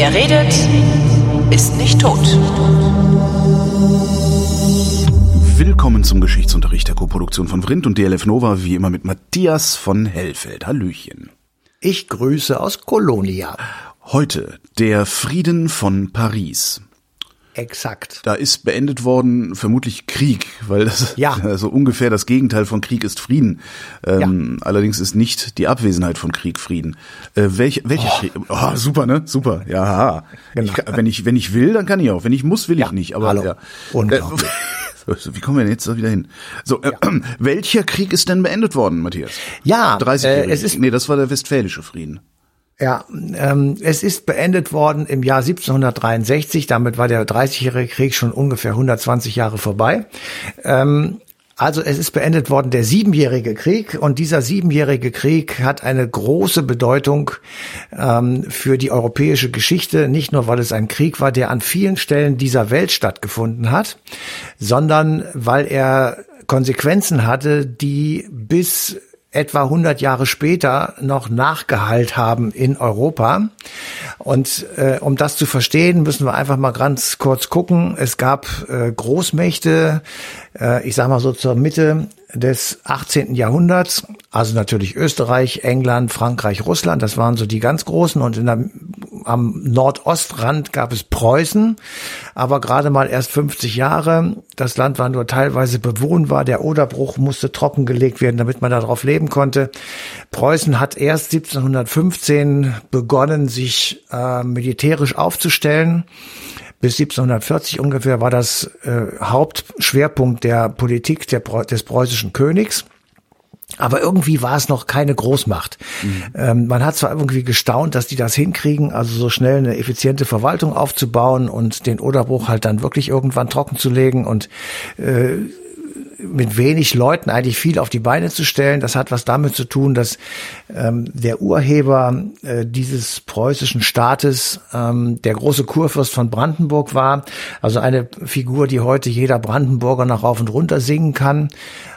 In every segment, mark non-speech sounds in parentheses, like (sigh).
Wer redet, ist nicht tot. Willkommen zum Geschichtsunterricht der Koproduktion von Vrindt und DLF Nova, wie immer mit Matthias von Hellfeld. Hallöchen. Ich grüße aus Kolonia. Heute der Frieden von Paris. Exakt. Da ist beendet worden vermutlich Krieg, weil das Ja. (laughs) also ungefähr das Gegenteil von Krieg ist Frieden. Ähm, Allerdings ist nicht die Abwesenheit von Krieg Frieden. Äh, welch, welcher Krieg? Oh, super, ne? Super. Ja. Genau. Ich wenn ich wenn ich will, dann kann ich auch. Wenn ich muss, will Ja, ich nicht. Aber hallo. ja. Unglaublich. Äh, (laughs) Wie kommen wir denn jetzt da wieder hin? So, äh, welcher Krieg ist denn beendet worden, Matthias? Ja, 30 äh, es ist Nee, das war der Westfälische Frieden. Ja, ähm, es ist beendet worden im Jahr 1763. Damit war der 30-jährige Krieg schon ungefähr 120 Jahre vorbei. Ähm, also es ist beendet worden der siebenjährige Krieg und dieser siebenjährige Krieg hat eine große Bedeutung ähm, für die europäische Geschichte, nicht nur weil es ein Krieg war, der an vielen Stellen dieser Welt stattgefunden hat, sondern weil er Konsequenzen hatte, die bis etwa 100 Jahre später noch nachgeheilt haben in Europa. Und äh, um das zu verstehen, müssen wir einfach mal ganz kurz gucken. Es gab äh, Großmächte, äh, ich sage mal so zur Mitte des 18. Jahrhunderts, also natürlich Österreich, England, Frankreich, Russland, das waren so die ganz großen und in der, am Nordostrand gab es Preußen, aber gerade mal erst 50 Jahre. Das Land war nur teilweise bewohnbar, der Oderbruch musste trockengelegt werden, damit man darauf leben konnte. Preußen hat erst 1715 begonnen, sich äh, militärisch aufzustellen. Bis 1740 ungefähr war das äh, Hauptschwerpunkt der Politik der, des preußischen Königs. Aber irgendwie war es noch keine Großmacht. Ähm, man hat zwar irgendwie gestaunt, dass die das hinkriegen, also so schnell eine effiziente Verwaltung aufzubauen und den Oderbruch halt dann wirklich irgendwann trocken zu legen und äh, mit wenig Leuten eigentlich viel auf die Beine zu stellen. Das hat was damit zu tun, dass ähm, der Urheber äh, dieses preußischen Staates ähm, der große Kurfürst von Brandenburg war. Also eine Figur, die heute jeder Brandenburger noch rauf und runter singen kann.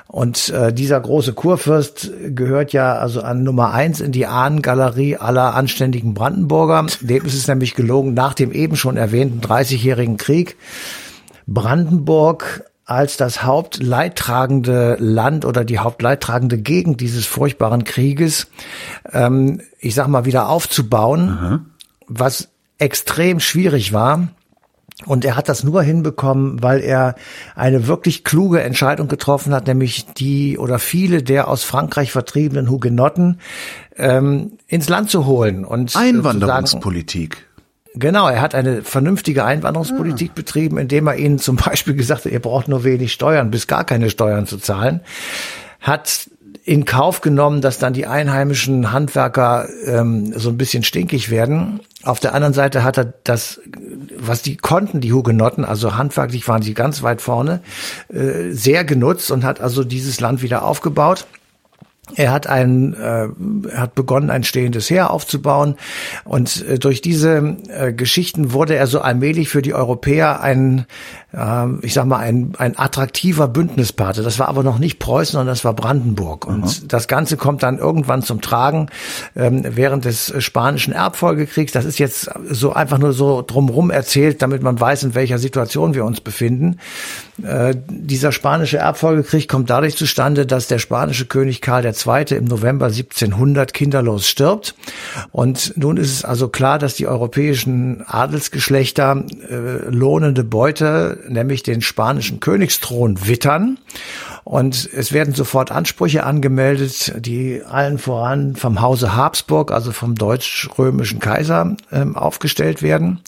Und äh, dieser große Kurfürst gehört ja also an Nummer eins in die Ahnengalerie aller anständigen Brandenburger. Dem ist es nämlich gelungen, nach dem eben schon erwähnten 30-jährigen Krieg Brandenburg als das hauptleidtragende Land oder die hauptleidtragende Gegend dieses furchtbaren Krieges, ähm, ich sag mal, wieder aufzubauen, was extrem schwierig war. Und er hat das nur hinbekommen, weil er eine wirklich kluge Entscheidung getroffen hat, nämlich die oder viele der aus Frankreich vertriebenen Hugenotten ähm, ins Land zu holen und Einwanderungspolitik. Genau, er hat eine vernünftige Einwanderungspolitik betrieben, indem er ihnen zum (laughs) Beispiel gesagt hat, ihr braucht nur wenig Steuern, bis gar keine Steuern zu zahlen. Hat in Kauf genommen, dass dann die einheimischen Handwerker ähm, so ein bisschen stinkig werden. Auf der anderen Seite hat er das, was die konnten, die Hugenotten, also handwerklich waren sie ganz weit vorne, äh, sehr genutzt und hat also dieses Land wieder aufgebaut. Er hat ein, äh, hat begonnen, ein stehendes Heer aufzubauen. Und äh, durch diese äh, Geschichten wurde er so allmählich für die Europäer ein, äh, ich sag mal, ein, ein attraktiver Bündnispate. Das war aber noch nicht Preußen, sondern das war Brandenburg. Und das Ganze kommt dann irgendwann zum Tragen ähm, während des spanischen Erbfolgekriegs. Das ist jetzt so einfach nur so drumrum erzählt, damit man weiß, in welcher Situation wir uns befinden. Äh, dieser spanische Erbfolgekrieg kommt dadurch zustande, dass der spanische König Karl II. im November 1700 kinderlos stirbt. Und nun ist es also klar, dass die europäischen Adelsgeschlechter äh, lohnende Beute, nämlich den spanischen Königsthron, wittern. Und es werden sofort Ansprüche angemeldet, die allen voran vom Hause Habsburg, also vom deutsch-römischen Kaiser, ähm, aufgestellt werden.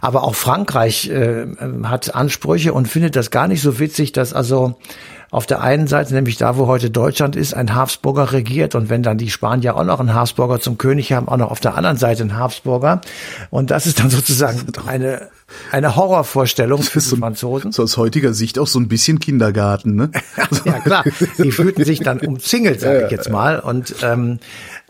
Aber auch Frankreich äh, hat Ansprüche und findet das gar nicht so witzig, dass also auf der einen Seite, nämlich da, wo heute Deutschland ist, ein Habsburger regiert und wenn dann die Spanier auch noch einen Habsburger zum König haben, auch noch auf der anderen Seite einen Habsburger. Und das ist dann sozusagen eine, eine Horrorvorstellung für die Franzosen. So aus heutiger Sicht auch so ein bisschen Kindergarten, ne? (laughs) ja klar, die fühlten sich dann umzingelt, sage ich jetzt mal. Und ähm,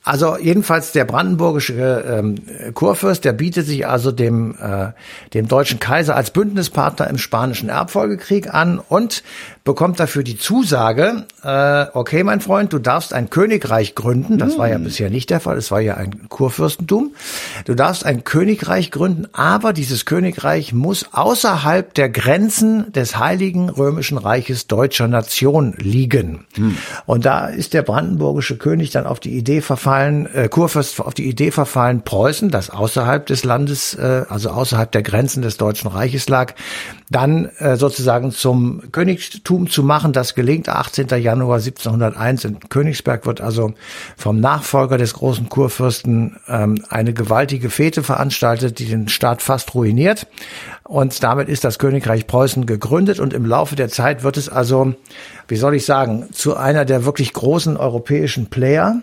Also jedenfalls der brandenburgische ähm, Kurfürst, der bietet sich also dem, äh, dem deutschen Kaiser als Bündnispartner im Spanischen Erbfolgekrieg an und bekommt dafür die Zusage, äh, okay, mein Freund, du darfst ein Königreich gründen. Das war ja hm. bisher nicht der Fall, es war ja ein Kurfürstentum. Du darfst ein Königreich gründen, aber dieses Königreich muss außerhalb der Grenzen des Heiligen Römischen Reiches deutscher Nation liegen. Hm. Und da ist der brandenburgische König dann auf die Idee verfallen, äh, Kurfürst auf die Idee verfallen, Preußen, das außerhalb des Landes, äh, also außerhalb der Grenzen des Deutschen Reiches lag, dann äh, sozusagen zum Königtum zu machen. Das gelingt 18. Januar 1701 in Königsberg wird also vom Nachfolger des großen Kurfürsten ähm, eine gewaltige Fete veranstaltet, die den Staat fast ruiniert. Und damit ist das Königreich Preußen gegründet und im Laufe der Zeit wird es also, wie soll ich sagen, zu einer der wirklich großen europäischen Player.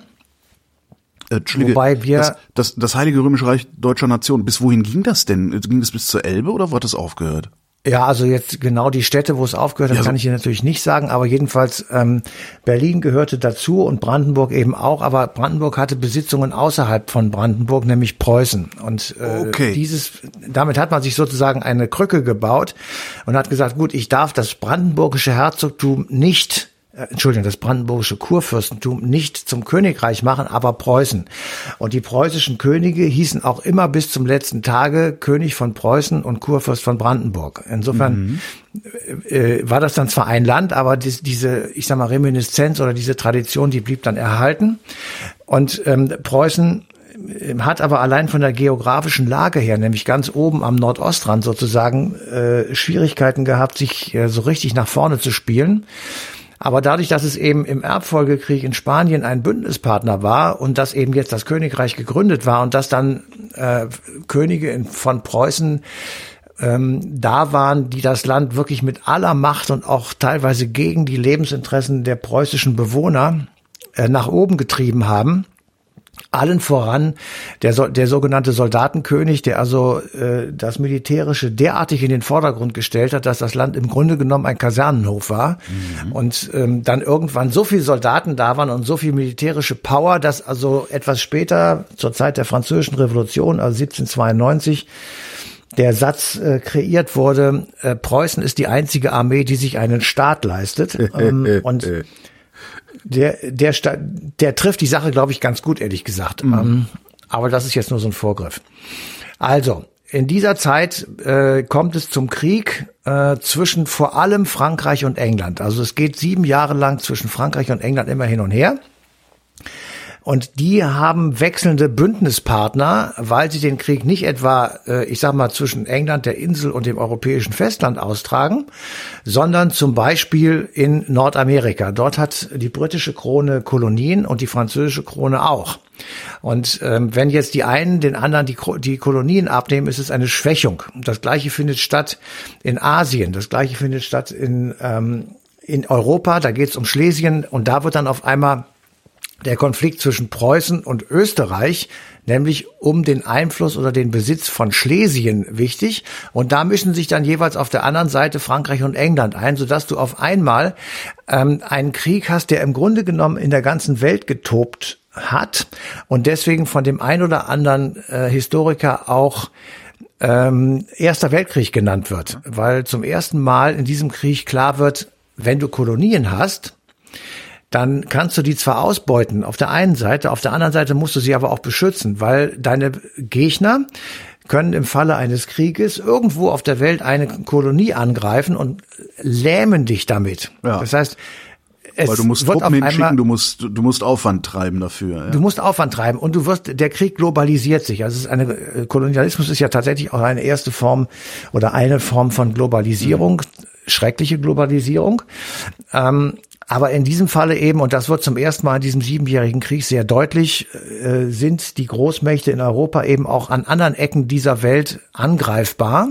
Äh, Wobei wir das, das, das Heilige Römische Reich deutscher Nation. Bis wohin ging das denn? Ging es bis zur Elbe oder wird das aufgehört? Ja, also jetzt genau die Städte, wo es aufgehört hat, ja, kann ich Ihnen natürlich nicht sagen, aber jedenfalls ähm, Berlin gehörte dazu und Brandenburg eben auch, aber Brandenburg hatte Besitzungen außerhalb von Brandenburg, nämlich Preußen. Und äh, okay. dieses, damit hat man sich sozusagen eine Krücke gebaut und hat gesagt, gut, ich darf das brandenburgische Herzogtum nicht äh, Entschuldigung, das brandenburgische Kurfürstentum nicht zum Königreich machen, aber Preußen. Und die preußischen Könige hießen auch immer bis zum letzten Tage König von Preußen und Kurfürst von Brandenburg. Insofern mhm. äh, war das dann zwar ein Land, aber dies, diese, ich sag mal, Reminiszenz oder diese Tradition, die blieb dann erhalten. Und ähm, Preußen äh, hat aber allein von der geografischen Lage her, nämlich ganz oben am Nordostrand sozusagen, äh, Schwierigkeiten gehabt, sich äh, so richtig nach vorne zu spielen. Aber dadurch, dass es eben im Erbfolgekrieg in Spanien ein Bündnispartner war und dass eben jetzt das Königreich gegründet war und dass dann äh, Könige in, von Preußen ähm, da waren, die das Land wirklich mit aller Macht und auch teilweise gegen die Lebensinteressen der preußischen Bewohner äh, nach oben getrieben haben, allen voran der, der sogenannte Soldatenkönig, der also äh, das Militärische derartig in den Vordergrund gestellt hat, dass das Land im Grunde genommen ein Kasernenhof war. Mhm. Und ähm, dann irgendwann so viele Soldaten da waren und so viel militärische Power, dass also etwas später, zur Zeit der Französischen Revolution, also 1792, der Satz äh, kreiert wurde, äh, Preußen ist die einzige Armee, die sich einen Staat leistet. (laughs) ähm, und der, der, der trifft die Sache, glaube ich, ganz gut, ehrlich gesagt. Mhm. Ähm, aber das ist jetzt nur so ein Vorgriff. Also, in dieser Zeit äh, kommt es zum Krieg äh, zwischen vor allem Frankreich und England. Also es geht sieben Jahre lang zwischen Frankreich und England immer hin und her. Und die haben wechselnde Bündnispartner, weil sie den Krieg nicht etwa, äh, ich sag mal, zwischen England, der Insel und dem europäischen Festland austragen, sondern zum Beispiel in Nordamerika. Dort hat die britische Krone Kolonien und die französische Krone auch. Und ähm, wenn jetzt die einen den anderen die, die Kolonien abnehmen, ist es eine Schwächung. Das gleiche findet statt in Asien, das gleiche findet statt in, ähm, in Europa, da geht es um Schlesien und da wird dann auf einmal der Konflikt zwischen Preußen und Österreich, nämlich um den Einfluss oder den Besitz von Schlesien wichtig. Und da mischen sich dann jeweils auf der anderen Seite Frankreich und England ein, sodass du auf einmal ähm, einen Krieg hast, der im Grunde genommen in der ganzen Welt getobt hat und deswegen von dem ein oder anderen äh, Historiker auch ähm, Erster Weltkrieg genannt wird, weil zum ersten Mal in diesem Krieg klar wird, wenn du Kolonien hast, dann kannst du die zwar ausbeuten auf der einen Seite, auf der anderen Seite musst du sie aber auch beschützen, weil deine Gegner können im Falle eines Krieges irgendwo auf der Welt eine Kolonie angreifen und lähmen dich damit. Ja. Das heißt, es Weil du musst wird Truppen hinschicken, du musst, du musst Aufwand treiben dafür. Ja. Du musst Aufwand treiben und du wirst, der Krieg globalisiert sich. Also es ist eine, äh, Kolonialismus ist ja tatsächlich auch eine erste Form oder eine Form von Globalisierung, mhm. schreckliche Globalisierung. Ähm, aber in diesem Falle eben, und das wird zum ersten Mal in diesem siebenjährigen Krieg sehr deutlich, äh, sind die Großmächte in Europa eben auch an anderen Ecken dieser Welt angreifbar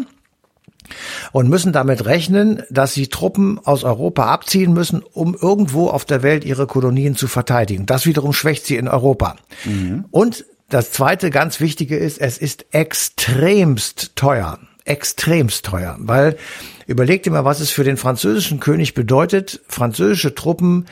und müssen damit rechnen, dass sie Truppen aus Europa abziehen müssen, um irgendwo auf der Welt ihre Kolonien zu verteidigen. Das wiederum schwächt sie in Europa. Mhm. Und das zweite ganz wichtige ist, es ist extremst teuer. Extremst teuer, weil Überleg dir mal, was es für den französischen König bedeutet, französische Truppen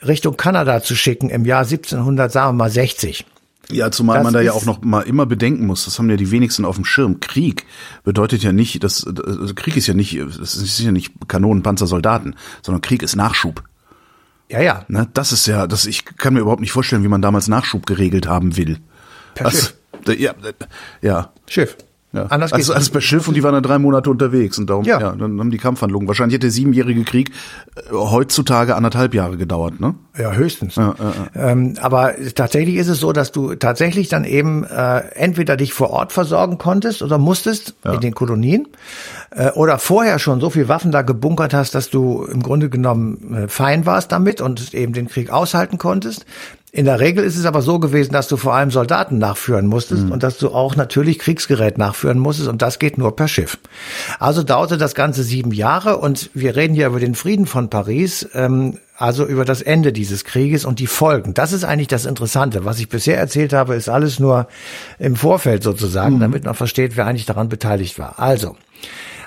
Richtung Kanada zu schicken im Jahr 1700, sagen wir mal 60. Ja, zumal Das man da ja auch noch mal immer bedenken muss, das haben ja die wenigsten auf dem Schirm. Krieg bedeutet ja nicht, dass also Krieg ist ja nicht, es ist ja nicht Kanonen, Panzer, Soldaten, sondern Krieg ist Nachschub. Ja, ja. Ne? Das ist ja, das ich kann mir überhaupt nicht vorstellen, wie man damals Nachschub geregelt haben will. Per Das- Schiff. Ja, ja. Schiff. Ja. Anders also, also per Schiff und die waren dann drei Monate unterwegs und darum, Ja. ja, dann haben die Kampfhandlungen. Wahrscheinlich hätte der siebenjährige Krieg äh, heutzutage anderthalb Jahre gedauert, ne? Ja, höchstens. Ähm, aber tatsächlich ist es so, dass du tatsächlich dann eben äh, entweder dich vor Ort versorgen konntest oder musstest in den Kolonien äh, oder vorher schon so viel Waffen da gebunkert hast, dass du im Grunde genommen äh, fein warst damit und eben den Krieg aushalten konntest. In der Regel ist es aber so gewesen, dass du vor allem Soldaten nachführen musstest und dass du auch natürlich Kriegsgerät nachführen musstest und das geht nur per Schiff. Also dauerte das Ganze sieben Jahre und wir reden hier über den Frieden von Paris, ähm, also über das Ende dieses Krieges und die Folgen. Das ist eigentlich das Interessante. Was ich bisher erzählt habe, ist alles nur im Vorfeld sozusagen, damit man versteht, wer eigentlich daran beteiligt war. Also,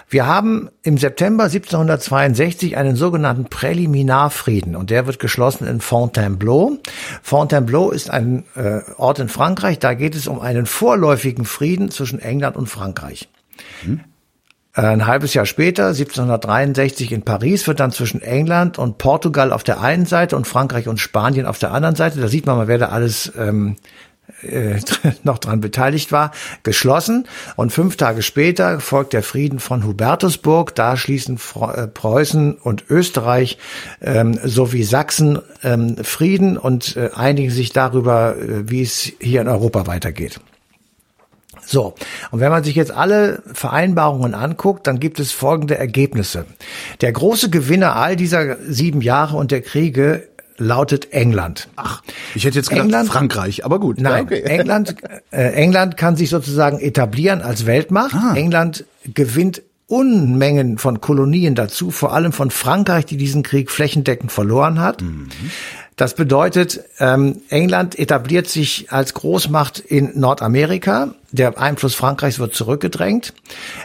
wir haben im September 1762 einen sogenannten Präliminarfrieden und der wird geschlossen in Fontainebleau. Fontainebleau ist ein äh, Ort in Frankreich, da geht es um einen vorläufigen Frieden zwischen England und Frankreich. Ein halbes Jahr später, 1763 in Paris, wird dann zwischen England und Portugal auf der einen Seite und Frankreich und Spanien auf der anderen Seite, da sieht man mal, wer da alles ähm, äh, (laughs) noch dran beteiligt war, geschlossen. Und fünf Tage später folgt der Frieden von Hubertusburg. Da schließen äh, Preußen und Österreich ähm, sowie Sachsen ähm, Frieden und äh, einigen sich darüber, äh, wie es hier in Europa weitergeht. So, und wenn man sich jetzt alle Vereinbarungen anguckt, dann gibt es folgende Ergebnisse. Der große Gewinner all dieser sieben Jahre und der Kriege lautet England. Ach, ich hätte jetzt gedacht England? Frankreich, aber gut. Nein, Ja, okay. (laughs) England, äh, England kann sich sozusagen etablieren als Weltmacht. Ah. England gewinnt Unmengen von Kolonien dazu, vor allem von Frankreich, die diesen Krieg flächendeckend verloren hat. Das bedeutet, ähm, England etabliert sich als Großmacht in Nordamerika. Der Einfluss Frankreichs wird zurückgedrängt.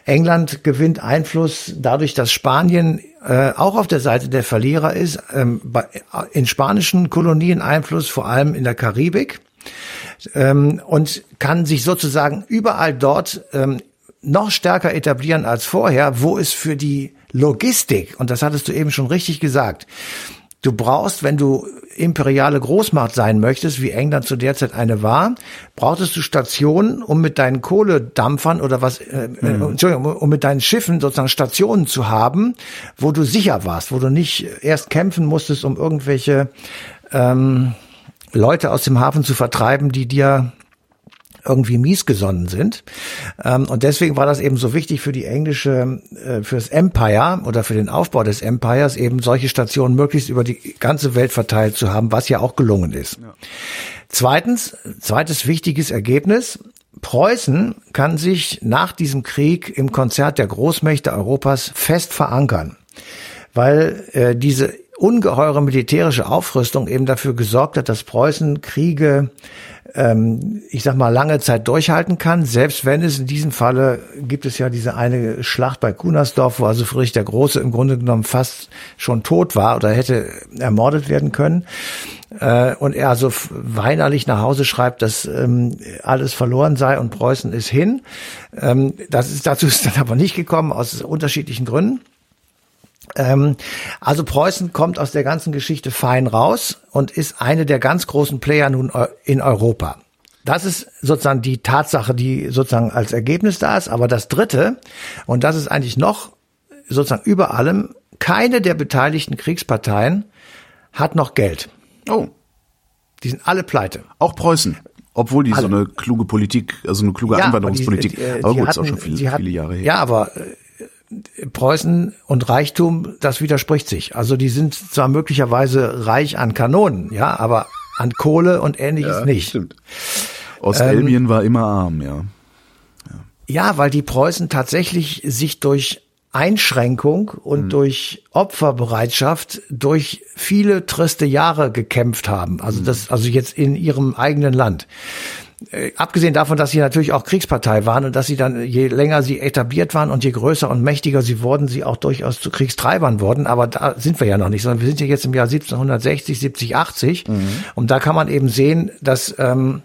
England gewinnt Einfluss dadurch, dass Spanien äh, auch auf der Seite der Verlierer ist. Ähm, bei, in spanischen Kolonien Einfluss, vor allem in der Karibik ähm, und kann sich sozusagen überall dort ähm, noch stärker etablieren als vorher, wo es für die Logistik, und das hattest du eben schon richtig gesagt, du brauchst, wenn du imperiale Großmacht sein möchtest, wie England zu der Zeit eine war, brauchtest du Stationen, um mit deinen Kohledampfern oder was, äh, äh, Entschuldigung, um mit deinen Schiffen sozusagen Stationen zu haben, wo du sicher warst, wo du nicht erst kämpfen musstest, um irgendwelche ähm, Leute aus dem Hafen zu vertreiben, die dir irgendwie miesgesonnen sind. Ähm, und deswegen war das eben so wichtig für die englische, äh, fürs Empire oder für den Aufbau des Empires eben solche Stationen möglichst über die ganze Welt verteilt zu haben, was ja auch gelungen ist. Zweitens, zweites wichtiges Ergebnis. Preußen kann sich nach diesem Krieg im Konzert der Großmächte Europas fest verankern, weil äh, diese ungeheure militärische Aufrüstung eben dafür gesorgt hat, dass Preußen Kriege, ähm, ich sag mal, lange Zeit durchhalten kann, selbst wenn es in diesem Falle gibt es ja diese eine Schlacht bei Kunersdorf, wo also Friedrich der Große im Grunde genommen fast schon tot war oder hätte ermordet werden können. Äh, und er also weinerlich nach Hause schreibt, dass ähm, alles verloren sei und Preußen ist hin. Ähm, das ist, dazu ist dann aber nicht gekommen, aus unterschiedlichen Gründen. Ähm, also Preußen kommt aus der ganzen Geschichte fein raus und ist eine der ganz großen Player nun eu- in Europa. Das ist sozusagen die Tatsache, die sozusagen als Ergebnis da ist. Aber das Dritte, und das ist eigentlich noch sozusagen über allem, keine der beteiligten Kriegsparteien hat noch Geld. Oh, Die sind alle pleite. auch Preußen. Obwohl die Alle. so eine kluge Politik, also eine kluge aber Einwanderungspolitik. die- äh, aber die gut, ist auch hatten- schon viele, die hatten- viele Jahre her. Ja, aber äh, Preußen und Reichtum, das widerspricht sich. Also die sind zwar möglicherweise reich an Kanonen, ja, aber an Kohle und ähnliches nicht. Stimmt. Ähm, Ostelbien war immer arm, ja. Ja, weil die Preußen tatsächlich sich durch Einschränkung und durch Opferbereitschaft durch viele triste Jahre gekämpft haben. Also das, also jetzt in ihrem eigenen Land. Äh, abgesehen davon, dass sie natürlich auch Kriegspartei waren und dass sie dann, je länger sie etabliert waren und je größer und mächtiger sie wurden, sie auch durchaus zu Kriegstreibern wurden. Aber da sind wir ja noch nicht, sondern wir sind ja jetzt im Jahr 1760, 70, 80. Und da kann man eben sehen, dass ähm,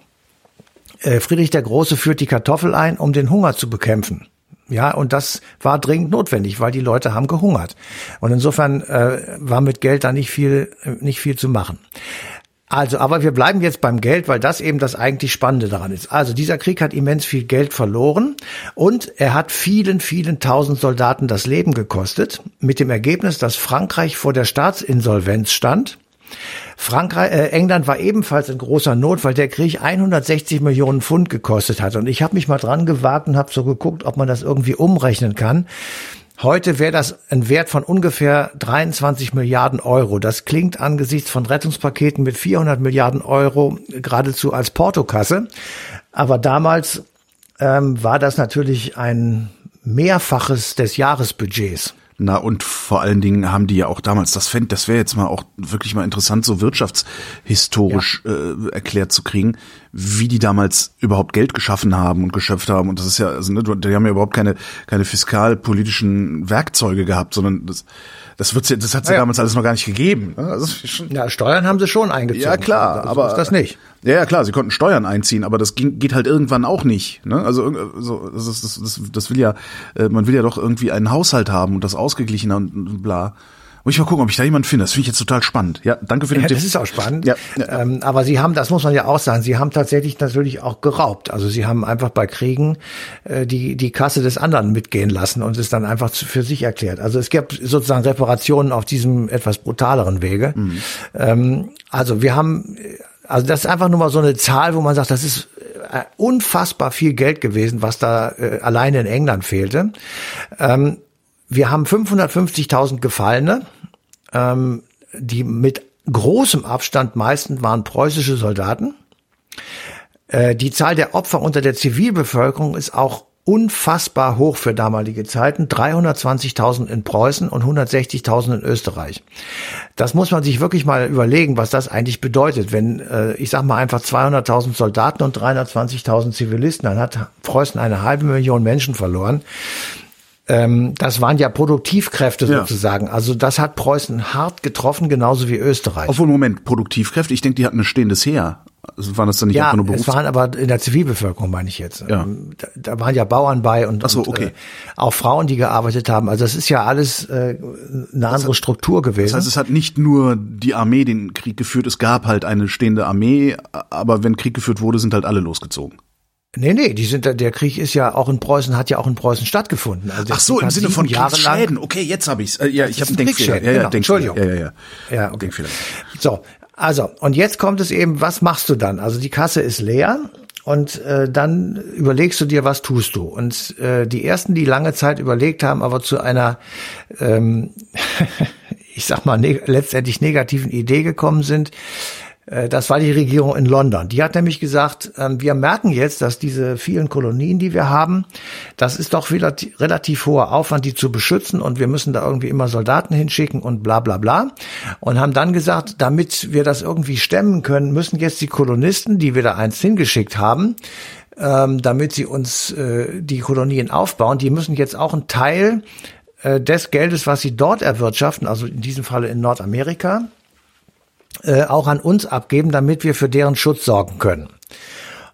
Äh, Friedrich der Große führt die Kartoffel ein, um den Hunger zu bekämpfen. Ja, und das war dringend notwendig, weil die Leute haben gehungert. Und insofern äh, war mit Geld da nicht viel, nicht viel zu machen. Also, aber wir bleiben jetzt beim Geld, weil das eben das eigentlich Spannende daran ist. Also, dieser Krieg hat immens viel Geld verloren und er hat vielen, vielen tausend Soldaten das Leben gekostet, mit dem Ergebnis, dass Frankreich vor der Staatsinsolvenz stand. Frankreich, äh, England war ebenfalls in großer Not, weil der Krieg 160 Millionen Pfund gekostet hat. Und ich habe mich mal dran gewagt und habe so geguckt, ob man das irgendwie umrechnen kann. Heute wäre das ein Wert von ungefähr 23 Milliarden Euro. Das klingt angesichts von Rettungspaketen mit 400 Milliarden Euro geradezu als Portokasse. Aber damals ähm, war das natürlich ein Mehrfaches des Jahresbudgets. Na, und vor allen Dingen haben die ja auch damals, das fände, das wäre jetzt mal auch wirklich mal interessant, so wirtschaftshistorisch ja. äh, erklärt zu kriegen, wie die damals überhaupt Geld geschaffen haben und geschöpft haben. Und das ist ja, also ne, die haben ja überhaupt keine, keine fiskalpolitischen Werkzeuge gehabt, sondern das, das wird's ja, das hat's ja, ja damals alles noch gar nicht gegeben. Ne? Also ja, Steuern haben sie schon eingezogen. Ja klar, das aber ist das nicht. Ja, ja klar, sie konnten Steuern einziehen, aber das ging, geht halt irgendwann auch nicht. Ne? Also so, das, das, das, das will ja, äh, man will ja doch irgendwie einen Haushalt haben und das ausgeglichen und bla. Muss ich mal gucken, ob ich da jemanden finde. Das finde ich jetzt total spannend. Ja, danke für den ja, Tipp. Das ist auch spannend. Ja, ja. Ähm, aber Sie haben, das muss man ja auch sagen, Sie haben tatsächlich natürlich auch geraubt. Also Sie haben einfach bei Kriegen äh, die, die Kasse des anderen mitgehen lassen und es dann einfach für sich erklärt. Also es gibt sozusagen Reparationen auf diesem etwas brutaleren Wege. Mhm. Ähm, also wir haben, also das ist einfach nur mal so eine Zahl, wo man sagt, das ist äh, unfassbar viel Geld gewesen, was da äh, alleine in England fehlte. Ähm, wir haben 550.000 Gefallene, ähm, die mit großem Abstand meistens waren preußische Soldaten. Äh, die Zahl der Opfer unter der Zivilbevölkerung ist auch unfassbar hoch für damalige Zeiten. 320.000 in Preußen und 160.000 in Österreich. Das muss man sich wirklich mal überlegen, was das eigentlich bedeutet. Wenn, äh, ich sag mal einfach 200.000 Soldaten und 320.000 Zivilisten, dann hat Preußen eine halbe Million Menschen verloren ähm, das waren ja Produktivkräfte ja. sozusagen. Also das hat Preußen hart getroffen, genauso wie Österreich. Obwohl, Moment, Produktivkräfte, ich denke, die hatten ein stehendes Heer. Also waren das dann nicht ja, einfach nur Berufs es waren aber in der Zivilbevölkerung, meine ich jetzt. Ja. Ähm, da, da waren ja Bauern bei und, Ach so, okay. Und, äh, auch Frauen, die gearbeitet haben. Also das ist ja alles äh, eine andere hat, Struktur gewesen. Das heißt, es hat nicht nur die Armee den Krieg geführt, es gab halt eine stehende Armee, aber wenn Krieg geführt wurde, sind halt alle losgezogen. Nee, nee, die sind der Krieg ist ja auch in Preußen hat ja auch in Preußen stattgefunden. Also Ach so, im Sinne von Kriegsschäden. Okay, jetzt habe ich's. Äh, ja, ich habe einen Denkfehler. Ja, ja, genau. Entschuldigung. Ja, ja, ja. Ja, okay. Denkfehler. So, also und jetzt kommt es eben, was machst du dann? Also die Kasse ist leer und äh, dann überlegst du dir, was tust du? Und äh, die ersten, die lange Zeit überlegt haben, aber zu einer ähm, (laughs) ich sag mal ne letztendlich negativen Idee gekommen sind, das war die Regierung in London. Die hat nämlich gesagt, ähm, wir merken jetzt, dass diese vielen Kolonien, die wir haben, das ist doch relativ hoher Aufwand, die zu beschützen und wir müssen da irgendwie immer Soldaten hinschicken und bla bla bla. Und haben dann gesagt, damit wir das irgendwie stemmen können, müssen jetzt die Kolonisten, die wir da einst hingeschickt haben, ähm, damit sie uns äh, die Kolonien aufbauen, die müssen jetzt auch einen Teil äh, des Geldes, was sie dort erwirtschaften, also in diesem Falle in Nordamerika, äh, auch an uns abgeben, damit wir für deren Schutz sorgen können.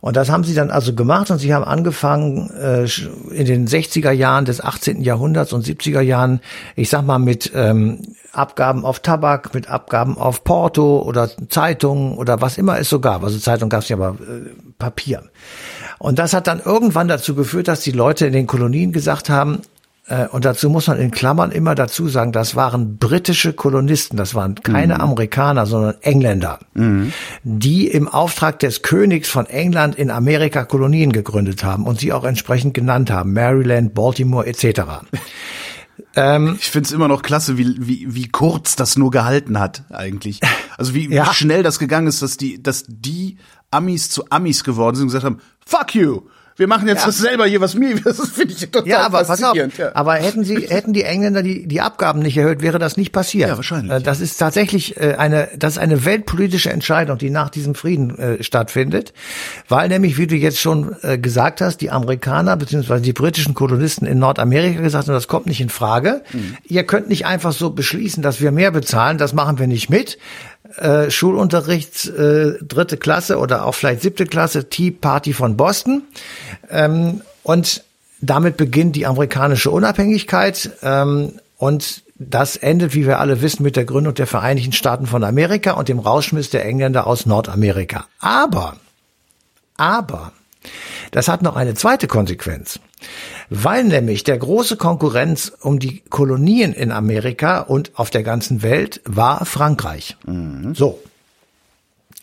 Und das haben sie dann also gemacht und sie haben angefangen äh, in den 60er Jahren des 18. Jahrhunderts und 70er Jahren, ich sag mal mit ähm, Abgaben auf Tabak, mit Abgaben auf Porto oder Zeitungen oder was immer es so gab. Also Zeitung gab es ja aber äh, Papier. Und das hat dann irgendwann dazu geführt, dass die Leute in den Kolonien gesagt haben, und dazu muss man in Klammern immer dazu sagen, das waren britische Kolonisten, das waren keine mhm. Amerikaner, sondern Engländer, mhm. die im Auftrag des Königs von England in Amerika Kolonien gegründet haben und sie auch entsprechend genannt haben, Maryland, Baltimore etc. (laughs) Ähm, ich finde es immer noch klasse, wie, wie, wie kurz das nur gehalten hat, eigentlich. Also wie, (laughs) ja. wie schnell das gegangen ist, dass die, dass die Amis zu Amis geworden sind und gesagt haben, fuck you, wir machen jetzt ja. das selber hier, was mir, (laughs) das finde ich total ja, aber pass auf, ja. aber hätten sie, hätten die Engländer die, die Abgaben nicht erhöht, wäre das nicht passiert. Ja, wahrscheinlich. Äh, das ist tatsächlich äh, eine, das ist eine weltpolitische Entscheidung, die nach diesem Frieden äh, stattfindet, weil nämlich, wie du jetzt schon äh, gesagt hast, die Amerikaner bzw. die britischen Kolonisten in Nordamerika gesagt haben, das kommt nicht in Frage. Mhm. Ihr könnt nicht einfach so beschließen, dass wir mehr bezahlen, das machen wir nicht mit. Äh, Schulunterricht, äh, dritte Klasse oder auch vielleicht siebte Klasse, Tea Party von Boston. Ähm, und damit beginnt die amerikanische Unabhängigkeit. Ähm, und das endet, wie wir alle wissen, mit der Gründung der Vereinigten Staaten von Amerika und dem Rausschmiss der Engländer aus Nordamerika. Aber, aber, das hat noch eine zweite Konsequenz. Weil nämlich der große Konkurrenz um die Kolonien in Amerika und auf der ganzen Welt war Frankreich. Mhm. So.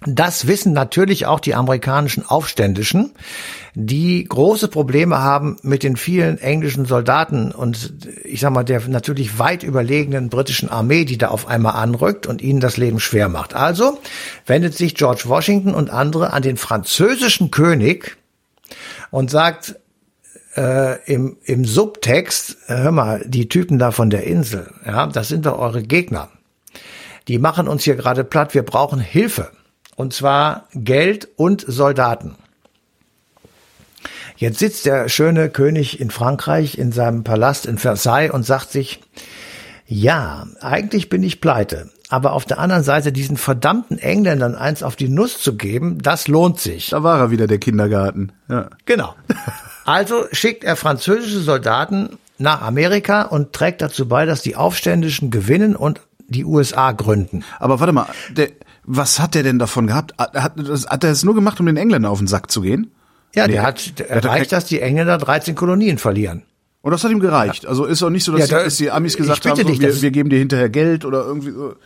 Das wissen natürlich auch die amerikanischen Aufständischen, die große Probleme haben mit den vielen englischen Soldaten und ich sag mal der natürlich weit überlegenen britischen Armee, die da auf einmal anrückt und ihnen das Leben schwer macht. Also wendet sich George Washington und andere an den französischen König und sagt äh, im, im Subtext, hör mal, die Typen da von der Insel, ja, das sind doch eure Gegner. Die machen uns hier gerade platt, wir brauchen Hilfe. Und zwar Geld und Soldaten. Jetzt sitzt der schöne König in Frankreich in seinem Palast in Versailles und sagt sich, ja, eigentlich bin ich pleite. Aber auf der anderen Seite diesen verdammten Engländern eins auf die Nuss zu geben, das lohnt sich. Da war er wieder, der Kindergarten. Ja. Genau. (laughs) Also schickt er französische Soldaten nach Amerika und trägt dazu bei, dass die Aufständischen gewinnen und die USA gründen. Aber warte mal, der, was hat der denn davon gehabt? Hat, hat er es nur gemacht, um den Engländern auf den Sack zu gehen? Ja, nee. der hat der erreicht, dass die Engländer 13 Kolonien verlieren. Und das hat ihm gereicht. Also ist auch nicht so, dass, ja, da, dass die Amis gesagt haben, dich, wir, wir geben dir hinterher Geld oder irgendwie so.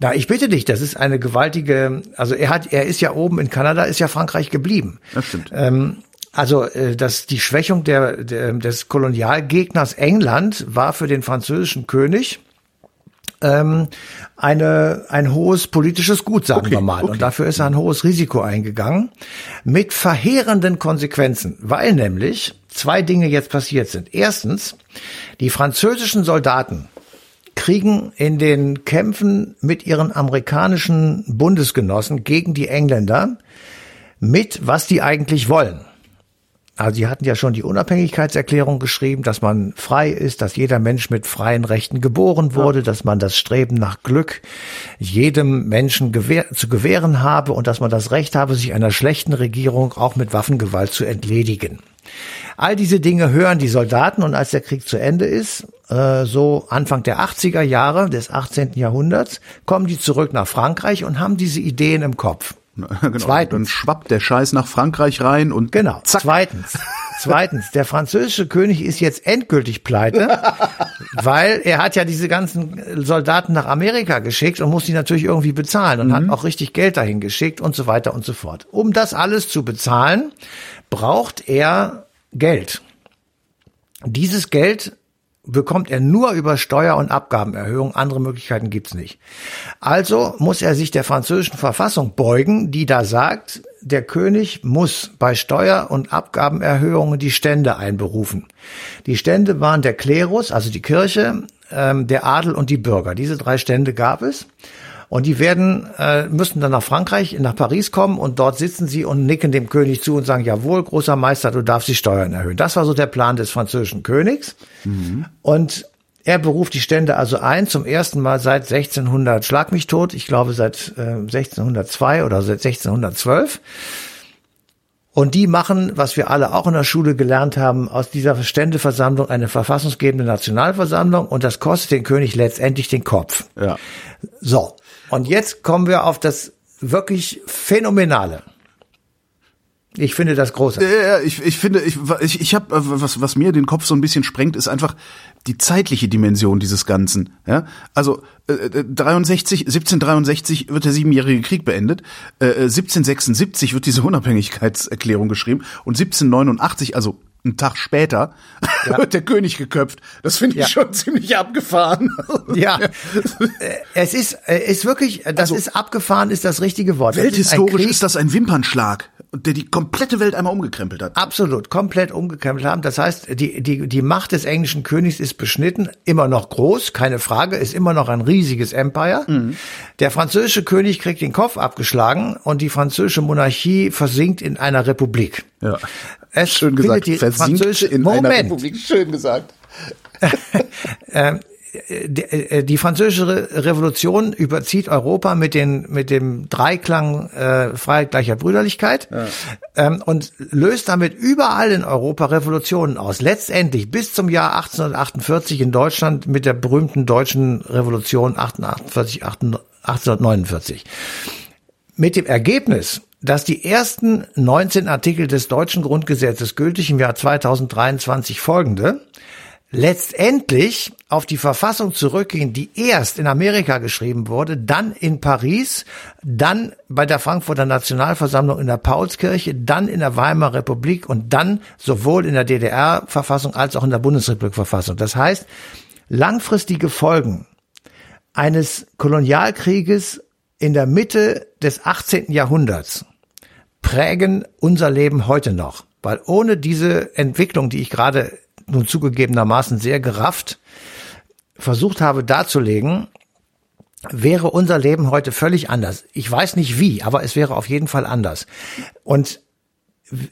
Na, ich bitte dich, das ist eine gewaltige, also er hat, er ist ja oben in Kanada, ist ja Frankreich geblieben. Das stimmt. Ähm, also, äh, dass die Schwächung der, der, des Kolonialgegners England war für den französischen König ähm, eine, ein hohes politisches Gut, sagen okay, wir mal. Okay. Und dafür ist er ein hohes Risiko eingegangen mit verheerenden Konsequenzen, weil nämlich zwei Dinge jetzt passiert sind. Erstens, die französischen Soldaten kriegen in den Kämpfen mit ihren amerikanischen Bundesgenossen gegen die Engländer mit, was die eigentlich wollen. Also sie hatten ja schon die Unabhängigkeitserklärung geschrieben, dass man frei ist, dass jeder Mensch mit freien Rechten geboren wurde, ja. dass man das Streben nach Glück jedem Menschen gewähr zu gewähren habe und dass man das Recht habe, sich einer schlechten Regierung auch mit Waffengewalt zu entledigen. All diese Dinge hören die Soldaten und als der Krieg zu Ende ist, äh, so Anfang der 80er Jahre des 18. Jahrhunderts, kommen die zurück nach Frankreich und haben diese Ideen im Kopf. (laughs) genau. Zweitens. Dann schwappt der Scheiß nach Frankreich rein und genau. Zack. Zweitens. Zweitens, der französische König ist jetzt endgültig pleite, (laughs) weil er hat ja diese ganzen Soldaten nach Amerika geschickt und muss die natürlich irgendwie bezahlen und mhm. hat auch richtig Geld dahin geschickt und so weiter und so fort. Um das alles zu bezahlen, braucht er Geld. Dieses Geld bekommt er nur über Steuer- und Abgabenerhöhung. Andere Möglichkeiten gibt's nicht. Also muss er sich der französischen Verfassung beugen, die da sagt, der König muss bei Steuer- und Abgabenerhöhungen die Stände einberufen. Die Stände waren der Klerus, also die Kirche, ähm, der Adel und die Bürger. Diese drei Stände gab es. Und die werden, äh, müssen dann nach Frankreich, nach Paris kommen und dort sitzen sie und nicken dem König zu und sagen, jawohl, großer Meister, du darfst die Steuern erhöhen. Das war so der Plan des französischen Königs. Mhm. Und er beruft die Stände also ein, zum ersten Mal seit 1600, schlag mich tot, ich glaube seit äh, 1602 oder seit 1612. Und die machen, was wir alle auch in der Schule gelernt haben, aus dieser Ständeversammlung eine verfassungsgebende Nationalversammlung und das kostet den König letztendlich den Kopf. Ja. So. Und jetzt kommen wir auf das wirklich Phänomenale. Ich finde das großartig. Ja, ich, ich finde, ich, ich, ich habe, was, was mir den Kopf so ein bisschen sprengt, ist einfach die zeitliche Dimension dieses Ganzen. Ja? Also äh, 63, 1763 wird der siebenjährige Krieg beendet, äh, 1776 wird diese Unabhängigkeitserklärung geschrieben und 1789, also einen Tag später ja. (laughs) wird der König geköpft. Das finde ich ja. schon ziemlich abgefahren. (laughs) Ja, es ist, es ist wirklich, das also, ist abgefahren, ist das richtige Wort. Welthistorisch ist, ist, das ein Wimpernschlag, der die komplette Welt einmal umgekrempelt hat. Absolut, komplett umgekrempelt haben. Das heißt, die, die, die Macht des englischen Königs ist beschnitten, immer noch groß, keine Frage, ist immer noch ein riesiges Empire. Mhm. Der französische König kriegt den Kopf abgeschlagen und die französische Monarchie versinkt in einer Republik. Ja. Es Schön gesagt. Die französische in Moment. einer Republik. Schön gesagt. (laughs) (laughs) ähm, die, die französische Revolution überzieht Europa mit den mit dem Dreiklang äh, Freiheit, Gleichheit, Brüderlichkeit ja. ähm, und löst damit überall in Europa Revolutionen aus. Letztendlich bis zum Jahr 1848 in Deutschland mit der berühmten deutschen Revolution 1848, 1849. Mit dem Ergebnis, dass die ersten 19 Artikel des deutschen Grundgesetzes gültig im Jahr 2023 folgende letztendlich auf die Verfassung zurückgehen, die erst in Amerika geschrieben wurde, dann in Paris, dann bei der Frankfurter Nationalversammlung in der Paulskirche, dann in der Weimarer Republik und dann sowohl in der DDR-Verfassung als auch in der Bundesrepublik-Verfassung. Das heißt, langfristige Folgen eines Kolonialkrieges in der Mitte des 18. Jahrhunderts prägen unser Leben heute noch. Weil ohne diese Entwicklung, die ich gerade nun zugegebenermaßen sehr gerafft versucht habe darzulegen, wäre unser Leben heute völlig anders. Ich weiß nicht wie, aber es wäre auf jeden Fall anders. Und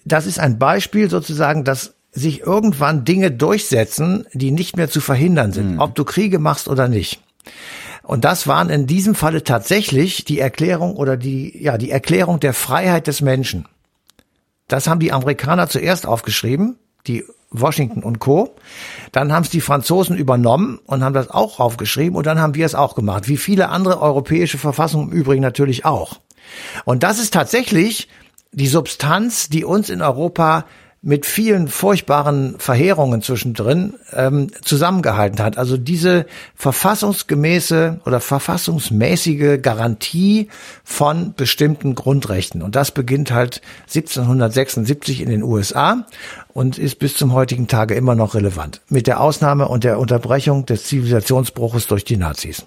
das ist ein Beispiel sozusagen, dass sich irgendwann Dinge durchsetzen, die nicht mehr zu verhindern sind, mhm. ob du Kriege machst oder nicht. Und das waren in diesem Falle tatsächlich die Erklärung oder die, ja, die Erklärung der Freiheit des Menschen. Das haben die Amerikaner zuerst aufgeschrieben, die Washington und Co. Dann haben es die Franzosen übernommen und haben das auch aufgeschrieben und dann haben wir es auch gemacht, wie viele andere europäische Verfassungen im Übrigen natürlich auch. Und das ist tatsächlich die Substanz, die uns in Europa mit vielen furchtbaren Verheerungen zwischendrin ähm, zusammengehalten hat. Also diese verfassungsgemäße oder verfassungsmäßige Garantie von bestimmten Grundrechten. Und das beginnt halt 1776 in den USA und ist bis zum heutigen Tage immer noch relevant. Mit der Ausnahme und der Unterbrechung des Zivilisationsbruches durch die Nazis.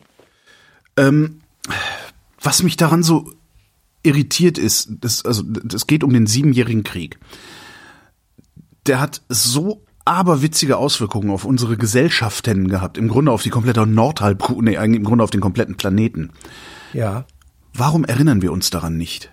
Ähm, was mich daran so irritiert ist, das, also, es geht um den siebenjährigen Krieg der hat so aberwitzige Auswirkungen auf unsere Gesellschaften gehabt, im Grunde auf die komplette Nordhalbkugel, nee, eigentlich im Grunde auf den kompletten Planeten. Ja. Warum erinnern wir uns daran nicht?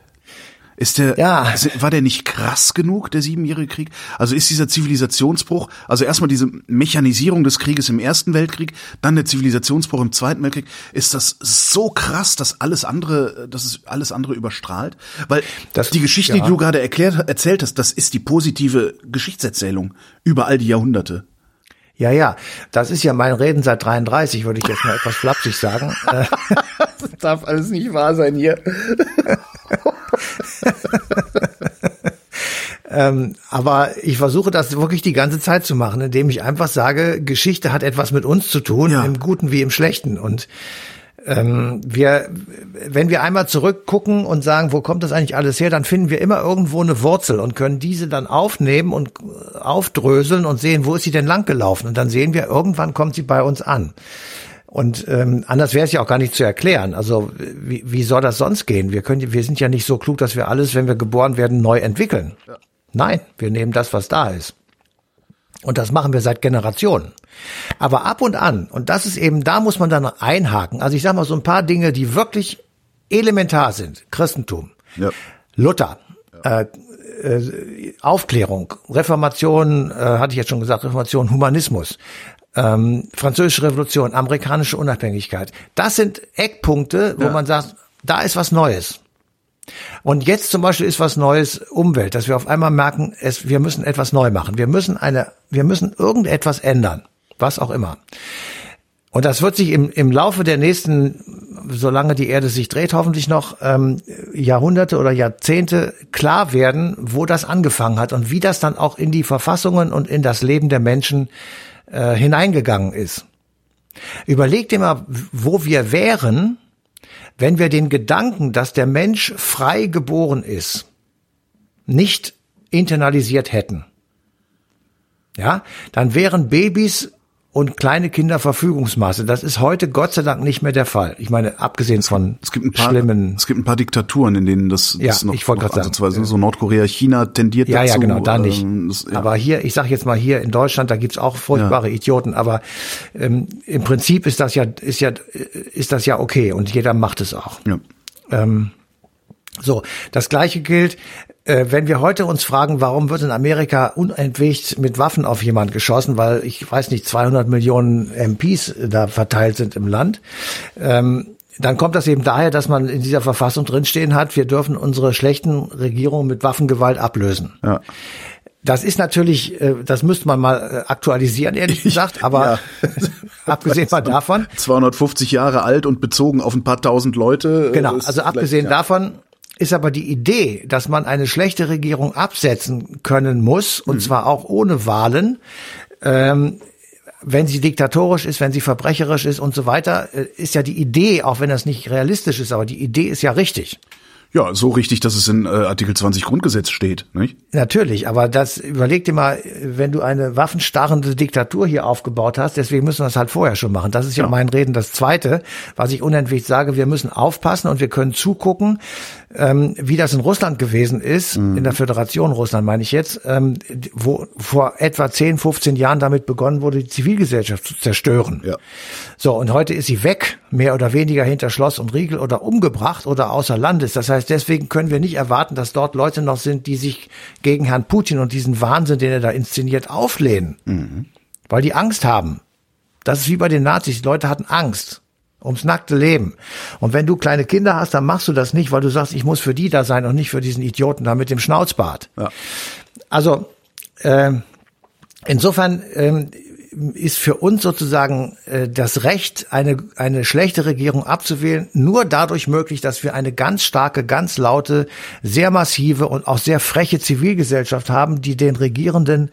Ist der, ja. war der nicht krass genug, der Siebenjährige Krieg? Also ist dieser Zivilisationsbruch, also erstmal diese Mechanisierung des Krieges im Ersten Weltkrieg, dann der Zivilisationsbruch im Zweiten Weltkrieg, ist das so krass, dass alles andere, dass es alles andere überstrahlt? Weil das, die Geschichte, ja. die du gerade erklärt, erzählt hast, das ist die positive Geschichtserzählung über all die Jahrhunderte. Ja, ja, das ist ja mein Reden seit 33, würde ich jetzt mal etwas flapsig sagen. (laughs) das darf alles nicht wahr sein hier. (laughs) (laughs) ähm, aber ich versuche das wirklich die ganze Zeit zu machen, indem ich einfach sage, Geschichte hat etwas mit uns zu tun, ja. im Guten wie im Schlechten. Und ähm, wir, wenn wir einmal zurückgucken und sagen, wo kommt das eigentlich alles her, dann finden wir immer irgendwo eine Wurzel und können diese dann aufnehmen und aufdröseln und sehen, wo ist sie denn langgelaufen. Und dann sehen wir, irgendwann kommt sie bei uns an. Und ähm, anders wäre es ja auch gar nicht zu erklären. Also wie, wie soll das sonst gehen? Wir können, wir sind ja nicht so klug, dass wir alles, wenn wir geboren werden, neu entwickeln. Ja. Nein, wir nehmen das, was da ist. Und das machen wir seit Generationen. Aber ab und an, und das ist eben, da muss man dann einhaken. Also ich sage mal so ein paar Dinge, die wirklich elementar sind. Christentum, ja. Luther, ja. Äh, äh, Aufklärung, Reformation, äh, hatte ich jetzt schon gesagt, Reformation, Humanismus, ähm, Französische Revolution, amerikanische Unabhängigkeit. Das sind Eckpunkte, wo ja. man sagt, da ist was Neues. Und jetzt zum Beispiel ist was Neues Umwelt, dass wir auf einmal merken, es, wir müssen etwas neu machen. Wir müssen eine, wir müssen irgendetwas ändern. Was auch immer. Und das wird sich im, im Laufe der nächsten, solange die Erde sich dreht, hoffentlich noch ähm, Jahrhunderte oder Jahrzehnte klar werden, wo das angefangen hat und wie das dann auch in die Verfassungen und in das Leben der Menschen äh, hineingegangen ist. Überleg dir mal, wo wir wären, wenn wir den Gedanken, dass der Mensch frei geboren ist, nicht internalisiert hätten. Ja, dann wären Babys und kleine Kinder Verfügungsmaße. Das ist heute Gott sei Dank nicht mehr der Fall. Ich meine, abgesehen von es gibt ein paar, schlimmen. Es gibt ein paar Diktaturen, in denen das, das ja, noch, ich wollte gerade sagen, so Nordkorea, China tendiert ja, dazu. Ja, genau, da nicht. Ähm, das, ja. Aber hier, ich sage jetzt mal hier in Deutschland, da gibt's auch furchtbare ja. Idioten. Aber ähm, im Prinzip ist das ja, ist ja, ist das ja okay und jeder macht es auch. Ja. Ähm, So, das gleiche gilt, äh, wenn wir heute uns fragen, warum wird in Amerika unentwegt mit Waffen auf jemand geschossen, weil ich weiß nicht, 200 Millionen MPs da verteilt sind im Land. Ähm, dann kommt das eben daher, dass man in dieser Verfassung drinstehen hat, wir dürfen unsere schlechten Regierungen mit Waffengewalt ablösen. Ja. Das ist natürlich, äh, das müsste man mal äh, aktualisieren, ehrlich gesagt, aber ja. (laughs) abgesehen mal davon. (laughs) 250 Jahre alt und bezogen auf ein paar tausend Leute. Genau, also abgesehen ja. davon ist aber die Idee, dass man eine schlechte Regierung absetzen können muss, und mhm. zwar auch ohne Wahlen, ähm, wenn sie diktatorisch ist, wenn sie verbrecherisch ist und so weiter, äh, ist ja die Idee, auch wenn das nicht realistisch ist, aber die Idee ist ja richtig. Ja, so richtig, dass es in äh, Artikel 20 Grundgesetz steht, nicht? Natürlich, aber das überleg dir mal, wenn du eine waffenstarrende Diktatur hier aufgebaut hast, deswegen müssen wir das halt vorher schon machen. Das ist ja, ja. mein Reden das Zweite, was ich unentwegt sage, wir müssen aufpassen und wir können zugucken, ähm, wie das in Russland gewesen ist, mhm. in der Föderation Russland meine ich jetzt, ähm, wo vor etwa 10, 15 Jahren damit begonnen wurde, die Zivilgesellschaft zu zerstören. Ja. So, und heute ist sie weg, mehr oder weniger hinter Schloss und Riegel oder umgebracht oder außer Landes. Das heißt, deswegen können wir nicht erwarten, dass dort Leute noch sind, die sich gegen Herrn Putin und diesen Wahnsinn, den er da inszeniert, auflehnen. Mhm. Weil die Angst haben. Das ist wie bei den Nazis. Die Leute hatten Angst ums nackte Leben. Und wenn du kleine Kinder hast, dann machst du das nicht, weil du sagst, ich muss für die da sein und nicht für diesen Idioten da mit dem Schnauzbart. Ja. Also äh, insofern äh, ist für uns sozusagen äh, das Recht, eine, eine schlechte Regierung abzuwählen, nur dadurch möglich, dass wir eine ganz starke, ganz laute, sehr massive und auch sehr freche Zivilgesellschaft haben, die den Regierenden,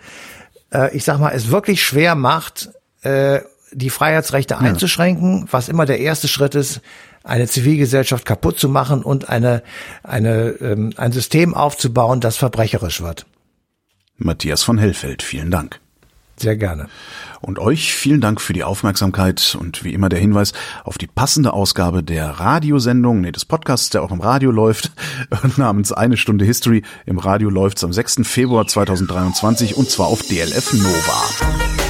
äh, ich sag mal, es wirklich schwer macht, äh, die Freiheitsrechte ja. einzuschränken, was immer der erste Schritt ist, eine Zivilgesellschaft kaputt zu machen und eine, eine, ähm, ein System aufzubauen, das verbrecherisch wird. Matthias von Hellfeld, vielen Dank. Sehr gerne. Und euch vielen Dank für die Aufmerksamkeit und wie immer der Hinweis auf die passende Ausgabe der Radiosendung, nee, des Podcasts, der auch im Radio läuft, (laughs) namens Eine Stunde History. Im Radio läuft's am 6. Februar 2023 und zwar auf DLF Nova.